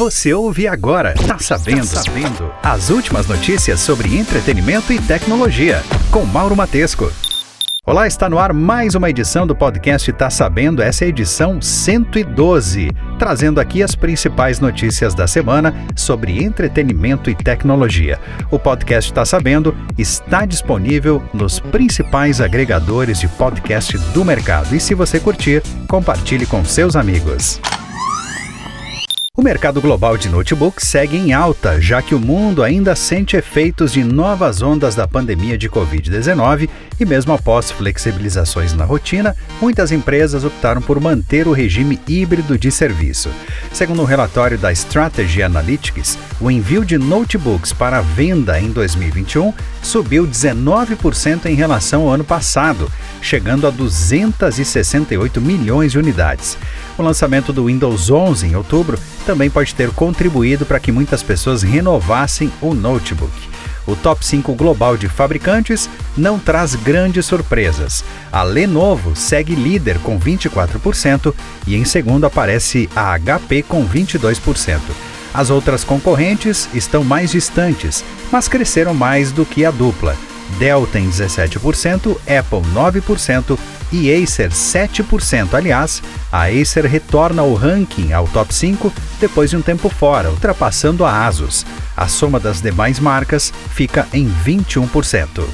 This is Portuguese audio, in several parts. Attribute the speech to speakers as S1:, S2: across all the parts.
S1: Você ouve agora, tá sabendo, tá sabendo. As últimas notícias sobre entretenimento e tecnologia, com Mauro Matesco. Olá, está no ar mais uma edição do podcast Tá Sabendo, essa é a edição 112, trazendo aqui as principais notícias da semana sobre entretenimento e tecnologia. O podcast Tá Sabendo está disponível nos principais agregadores de podcast do mercado e se você curtir, compartilhe com seus amigos. O mercado global de notebooks segue em alta, já que o mundo ainda sente efeitos de novas ondas da pandemia de Covid-19 e, mesmo após flexibilizações na rotina, muitas empresas optaram por manter o regime híbrido de serviço. Segundo um relatório da Strategy Analytics, o envio de notebooks para venda em 2021 subiu 19% em relação ao ano passado, chegando a 268 milhões de unidades. O lançamento do Windows 11 em outubro também pode ter contribuído para que muitas pessoas renovassem o notebook. O top 5 global de fabricantes não traz grandes surpresas. A Lenovo segue líder com 24% e em segundo aparece a HP com 22%. As outras concorrentes estão mais distantes, mas cresceram mais do que a dupla. Dell tem 17%, Apple 9% e Acer 7%. Aliás, a Acer retorna ao ranking ao top 5 depois de um tempo fora, ultrapassando a Asus. A soma das demais marcas fica em 21%.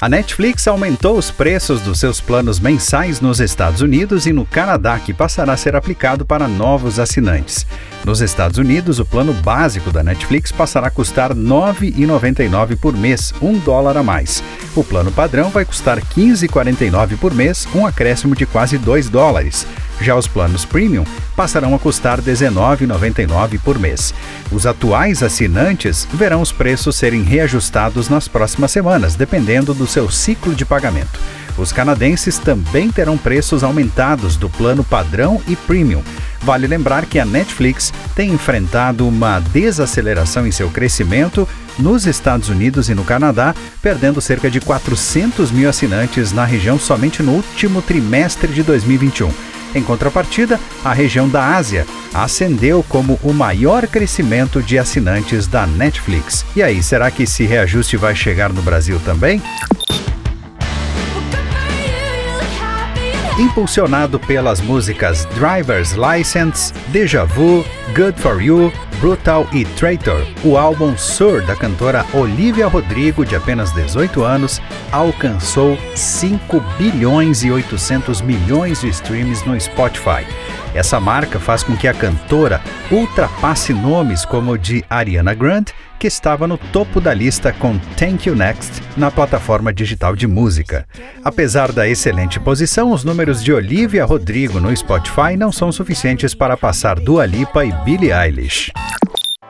S1: A Netflix aumentou os preços dos seus planos mensais nos Estados Unidos e no Canadá, que passará a ser aplicado para novos assinantes. Nos Estados Unidos, o plano básico da Netflix passará a custar R$ 9,99 por mês, um dólar a mais. O plano padrão vai custar R$ 15,49 por mês, um acréscimo de quase 2 dólares. Já os planos premium passarão a custar R$ 19,99 por mês. Os atuais assinantes verão os preços serem reajustados nas próximas semanas, dependendo do seu ciclo de pagamento. Os canadenses também terão preços aumentados do plano padrão e premium. Vale lembrar que a Netflix tem enfrentado uma desaceleração em seu crescimento nos Estados Unidos e no Canadá, perdendo cerca de 400 mil assinantes na região somente no último trimestre de 2021. Em contrapartida, a região da Ásia ascendeu como o maior crescimento de assinantes da Netflix. E aí, será que esse reajuste vai chegar no Brasil também? Impulsionado pelas músicas Driver's License, Deja Vu, Good For You, Brutal e Traitor, o álbum Sur da cantora Olivia Rodrigo, de apenas 18 anos, alcançou 5 bilhões e 800 milhões de streams no Spotify. Essa marca faz com que a cantora ultrapasse nomes como o de Ariana Grande, que estava no topo da lista com Thank You Next na plataforma digital de música. Apesar da excelente posição, os números de Olivia Rodrigo no Spotify não são suficientes para passar Dua Lipa e Billie Eilish.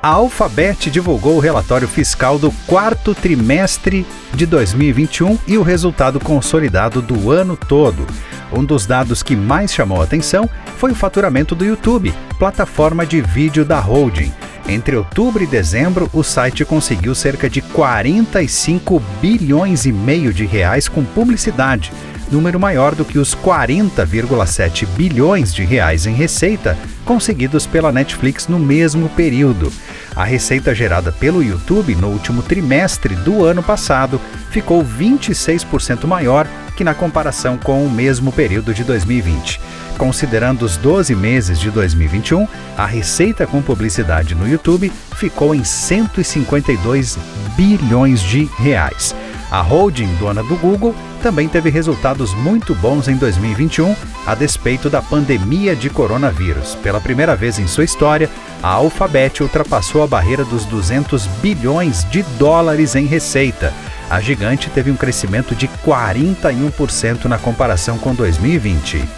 S1: A Alphabet divulgou o relatório fiscal do quarto trimestre de 2021 e o resultado consolidado do ano todo. Um dos dados que mais chamou a atenção foi o faturamento do YouTube, plataforma de vídeo da holding. Entre outubro e dezembro, o site conseguiu cerca de 45 bilhões e meio de reais com publicidade, número maior do que os 40,7 bilhões de reais em receita conseguidos pela Netflix no mesmo período. A receita gerada pelo YouTube no último trimestre do ano passado ficou 26% maior que na comparação com o mesmo período de 2020. Considerando os 12 meses de 2021, a receita com publicidade no YouTube ficou em 152 bilhões de reais. A holding dona do Google também teve resultados muito bons em 2021, a despeito da pandemia de coronavírus. Pela primeira vez em sua história, a Alphabet ultrapassou a barreira dos 200 bilhões de dólares em receita. A gigante teve um crescimento de 41% na comparação com 2020.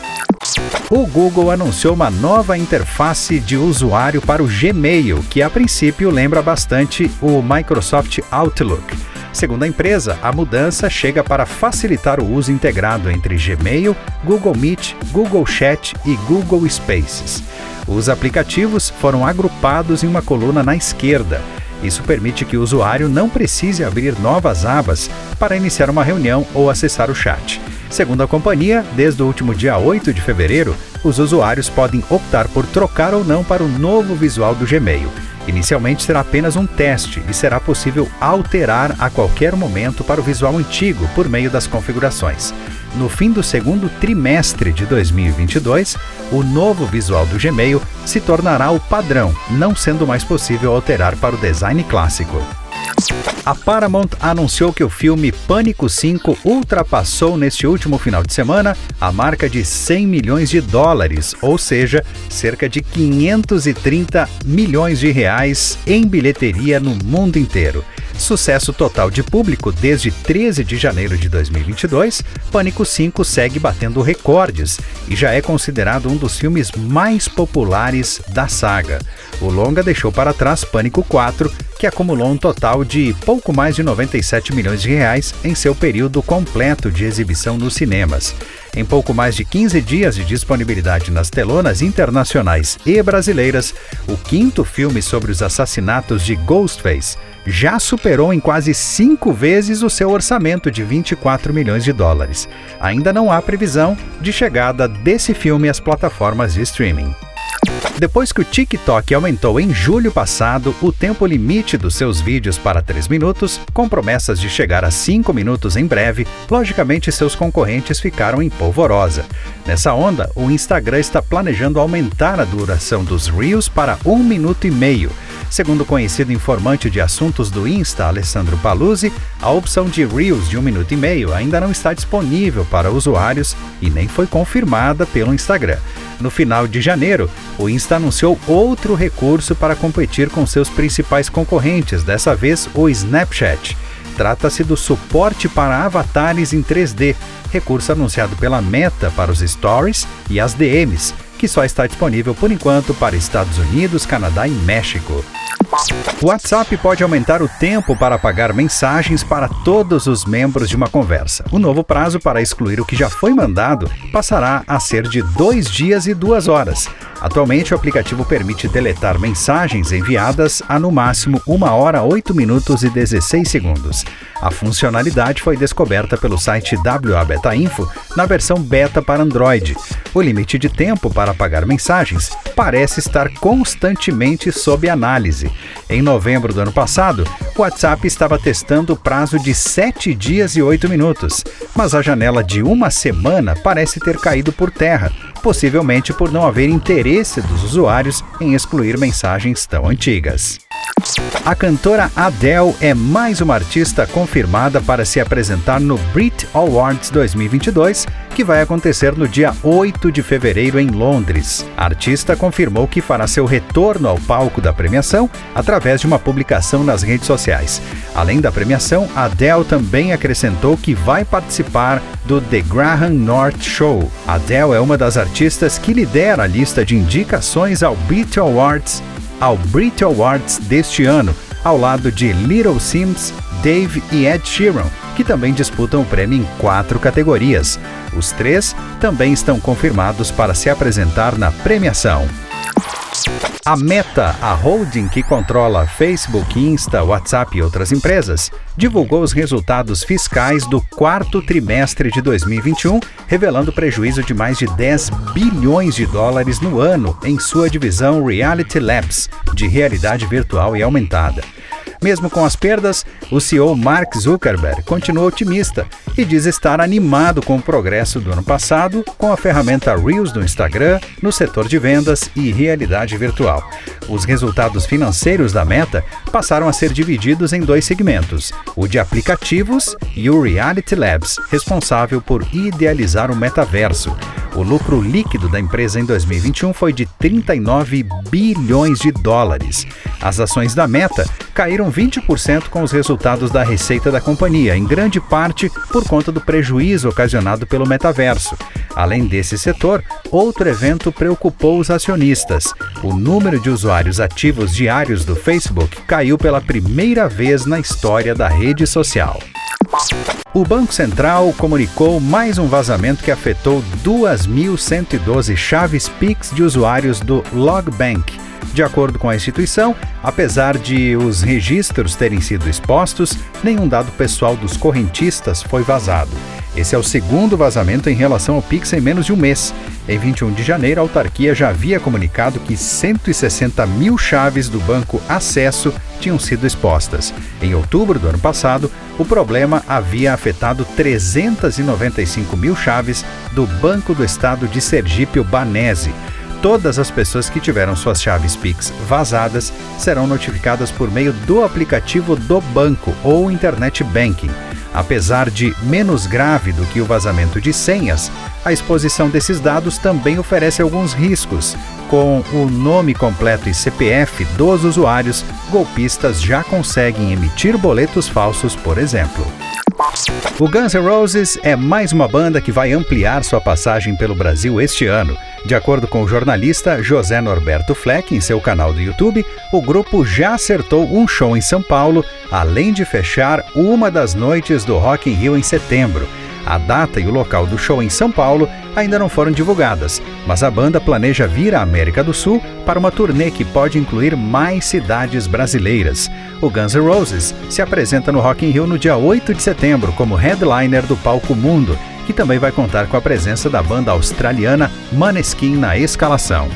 S1: O Google anunciou uma nova interface de usuário para o Gmail, que a princípio lembra bastante o Microsoft Outlook. Segundo a empresa, a mudança chega para facilitar o uso integrado entre Gmail, Google Meet, Google Chat e Google Spaces. Os aplicativos foram agrupados em uma coluna na esquerda. Isso permite que o usuário não precise abrir novas abas para iniciar uma reunião ou acessar o chat. Segundo a companhia, desde o último dia 8 de fevereiro, os usuários podem optar por trocar ou não para o novo visual do Gmail. Inicialmente será apenas um teste e será possível alterar a qualquer momento para o visual antigo por meio das configurações. No fim do segundo trimestre de 2022, o novo visual do Gmail se tornará o padrão, não sendo mais possível alterar para o design clássico. A Paramount anunciou que o filme Pânico 5 ultrapassou neste último final de semana a marca de 100 milhões de dólares, ou seja, cerca de 530 milhões de reais em bilheteria no mundo inteiro. Sucesso total de público desde 13 de janeiro de 2022, Pânico 5 segue batendo recordes e já é considerado um dos filmes mais populares da saga. O longa deixou para trás Pânico 4, que acumulou um total de pouco mais de 97 milhões de reais em seu período completo de exibição nos cinemas. Em pouco mais de 15 dias de disponibilidade nas telonas internacionais e brasileiras, o quinto filme sobre os assassinatos de Ghostface já superou em quase cinco vezes o seu orçamento de 24 milhões de dólares. Ainda não há previsão de chegada desse filme às plataformas de streaming. Depois que o TikTok aumentou em julho passado o tempo limite dos seus vídeos para 3 minutos, com promessas de chegar a 5 minutos em breve, logicamente seus concorrentes ficaram em polvorosa. Nessa onda, o Instagram está planejando aumentar a duração dos Reels para 1 minuto e meio. Segundo o conhecido informante de assuntos do Insta, Alessandro Paluzzi, a opção de Reels de 1 minuto e meio ainda não está disponível para usuários e nem foi confirmada pelo Instagram. No final de janeiro, o Insta anunciou outro recurso para competir com seus principais concorrentes, dessa vez o Snapchat. Trata-se do suporte para avatares em 3D, recurso anunciado pela Meta para os Stories e as DMs, que só está disponível por enquanto para Estados Unidos, Canadá e México. O WhatsApp pode aumentar o tempo para apagar mensagens para todos os membros de uma conversa. O novo prazo para excluir o que já foi mandado passará a ser de dois dias e duas horas. Atualmente, o aplicativo permite deletar mensagens enviadas a no máximo 1 hora 8 minutos e 16 segundos. A funcionalidade foi descoberta pelo site WA Beta Info na versão beta para Android. O limite de tempo para apagar mensagens parece estar constantemente sob análise. Em novembro do ano passado, o WhatsApp estava testando o prazo de 7 dias e 8 minutos, mas a janela de uma semana parece ter caído por terra possivelmente por não haver interesse dos usuários em excluir mensagens tão antigas. A cantora Adele é mais uma artista confirmada para se apresentar no Brit Awards 2022, que vai acontecer no dia 8 de fevereiro em Londres. A artista confirmou que fará seu retorno ao palco da premiação através de uma publicação nas redes sociais. Além da premiação, Adele também acrescentou que vai participar do The Graham North Show. Adele é uma das artistas que lidera a lista de indicações ao Brit Awards ao Brit Awards deste ano, ao lado de Little Sims, Dave e Ed Sheeran, que também disputam o prêmio em quatro categorias. Os três também estão confirmados para se apresentar na premiação. A Meta, a holding que controla Facebook, Insta, WhatsApp e outras empresas, divulgou os resultados fiscais do quarto trimestre de 2021, revelando prejuízo de mais de 10 bilhões de dólares no ano em sua divisão Reality Labs, de realidade virtual e aumentada. Mesmo com as perdas, o CEO Mark Zuckerberg continua otimista e diz estar animado com o progresso do ano passado com a ferramenta Reels do Instagram no setor de vendas e realidade virtual. Os resultados financeiros da Meta passaram a ser divididos em dois segmentos: o de aplicativos e o Reality Labs, responsável por idealizar o metaverso. O lucro líquido da empresa em 2021 foi de 39 bilhões de dólares. As ações da Meta caíram 20% com os resultados da receita da companhia, em grande parte por conta do prejuízo ocasionado pelo metaverso. Além desse setor, outro evento preocupou os acionistas. O número de usuários ativos diários do Facebook caiu pela primeira vez na história da rede social. O Banco Central comunicou mais um vazamento que afetou 2.112 chaves Pix de usuários do Logbank. De acordo com a instituição, apesar de os registros terem sido expostos, nenhum dado pessoal dos correntistas foi vazado. Esse é o segundo vazamento em relação ao Pix em menos de um mês. Em 21 de janeiro, a autarquia já havia comunicado que 160 mil chaves do banco Acesso tinham sido expostas. Em outubro do ano passado, o problema havia afetado 395 mil chaves do Banco do Estado de Sergipe, o Banese. Todas as pessoas que tiveram suas chaves Pix vazadas serão notificadas por meio do aplicativo do banco ou internet banking. Apesar de menos grave do que o vazamento de senhas, a exposição desses dados também oferece alguns riscos. Com o nome completo e CPF dos usuários, golpistas já conseguem emitir boletos falsos, por exemplo. O Guns N' Roses é mais uma banda que vai ampliar sua passagem pelo Brasil este ano. De acordo com o jornalista José Norberto Fleck em seu canal do YouTube, o grupo já acertou um show em São Paulo, além de fechar uma das noites do Rock in Rio em setembro. A data e o local do show em São Paulo ainda não foram divulgadas, mas a banda planeja vir à América do Sul para uma turnê que pode incluir mais cidades brasileiras. O Guns N' Roses se apresenta no Rock in Rio no dia 8 de setembro como headliner do Palco Mundo, que também vai contar com a presença da banda australiana Maneskin na escalação.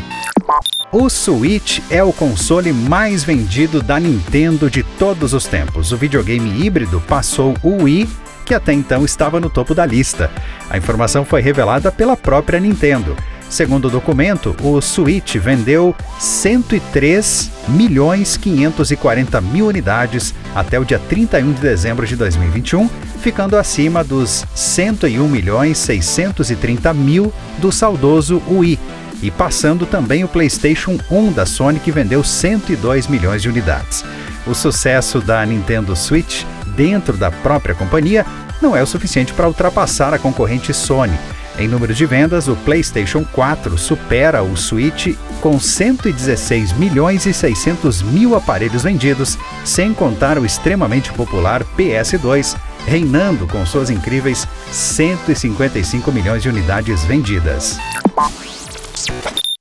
S1: O Switch é o console mais vendido da Nintendo de todos os tempos. O videogame híbrido passou o Wii que até então estava no topo da lista. A informação foi revelada pela própria Nintendo. Segundo o documento, o Switch vendeu 103 milhões 540 mil unidades até o dia 31 de dezembro de 2021, ficando acima dos 101 milhões 630 mil do saudoso Wii e passando também o PlayStation 1 da Sony que vendeu 102 milhões de unidades. O sucesso da Nintendo Switch dentro da própria companhia não é o suficiente para ultrapassar a concorrente Sony. Em número de vendas, o PlayStation 4 supera o Switch com 116 milhões e 600 mil aparelhos vendidos, sem contar o extremamente popular PS2, reinando com suas incríveis 155 milhões de unidades vendidas.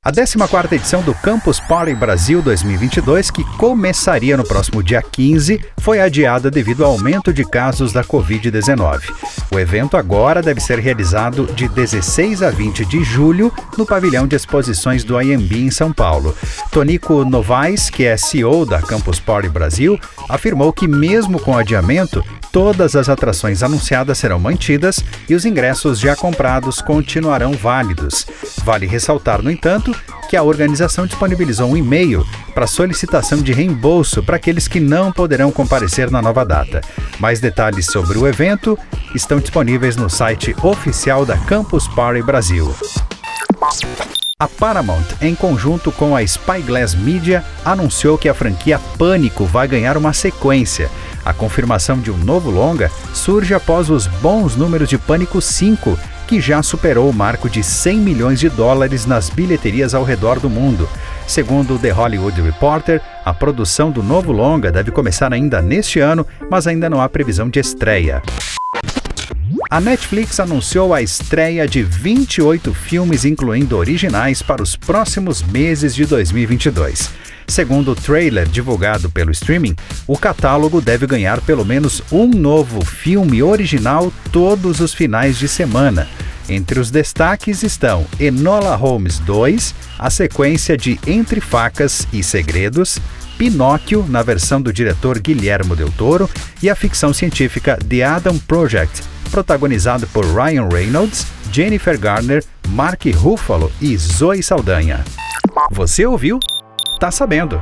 S1: A 14ª edição do Campus Party Brasil 2022, que começaria no próximo dia 15, foi adiada devido ao aumento de casos da Covid-19. O evento agora deve ser realizado de 16 a 20 de julho no pavilhão de exposições do IMB em São Paulo. Tonico Novaes, que é CEO da Campus Party Brasil, afirmou que mesmo com o adiamento, todas as atrações anunciadas serão mantidas e os ingressos já comprados continuarão válidos. Vale ressaltar, no entanto, que a organização disponibilizou um e-mail para solicitação de reembolso para aqueles que não poderão comparecer na nova data. Mais detalhes sobre o evento estão disponíveis no site oficial da Campus Party Brasil. A Paramount, em conjunto com a Spyglass Media, anunciou que a franquia Pânico vai ganhar uma sequência. A confirmação de um novo longa surge após os bons números de Pânico 5, que já superou o marco de 100 milhões de dólares nas bilheterias ao redor do mundo. Segundo o The Hollywood Reporter, a produção do novo longa deve começar ainda neste ano, mas ainda não há previsão de estreia. A Netflix anunciou a estreia de 28 filmes, incluindo originais, para os próximos meses de 2022. Segundo o trailer divulgado pelo streaming, o catálogo deve ganhar pelo menos um novo filme original todos os finais de semana. Entre os destaques estão Enola Holmes 2, a sequência de Entre Facas e Segredos, Pinóquio, na versão do diretor Guilherme Del Toro, e a ficção científica The Adam Project, protagonizado por Ryan Reynolds, Jennifer Garner, Mark Ruffalo e Zoe Saldanha. Você ouviu? tá sabendo.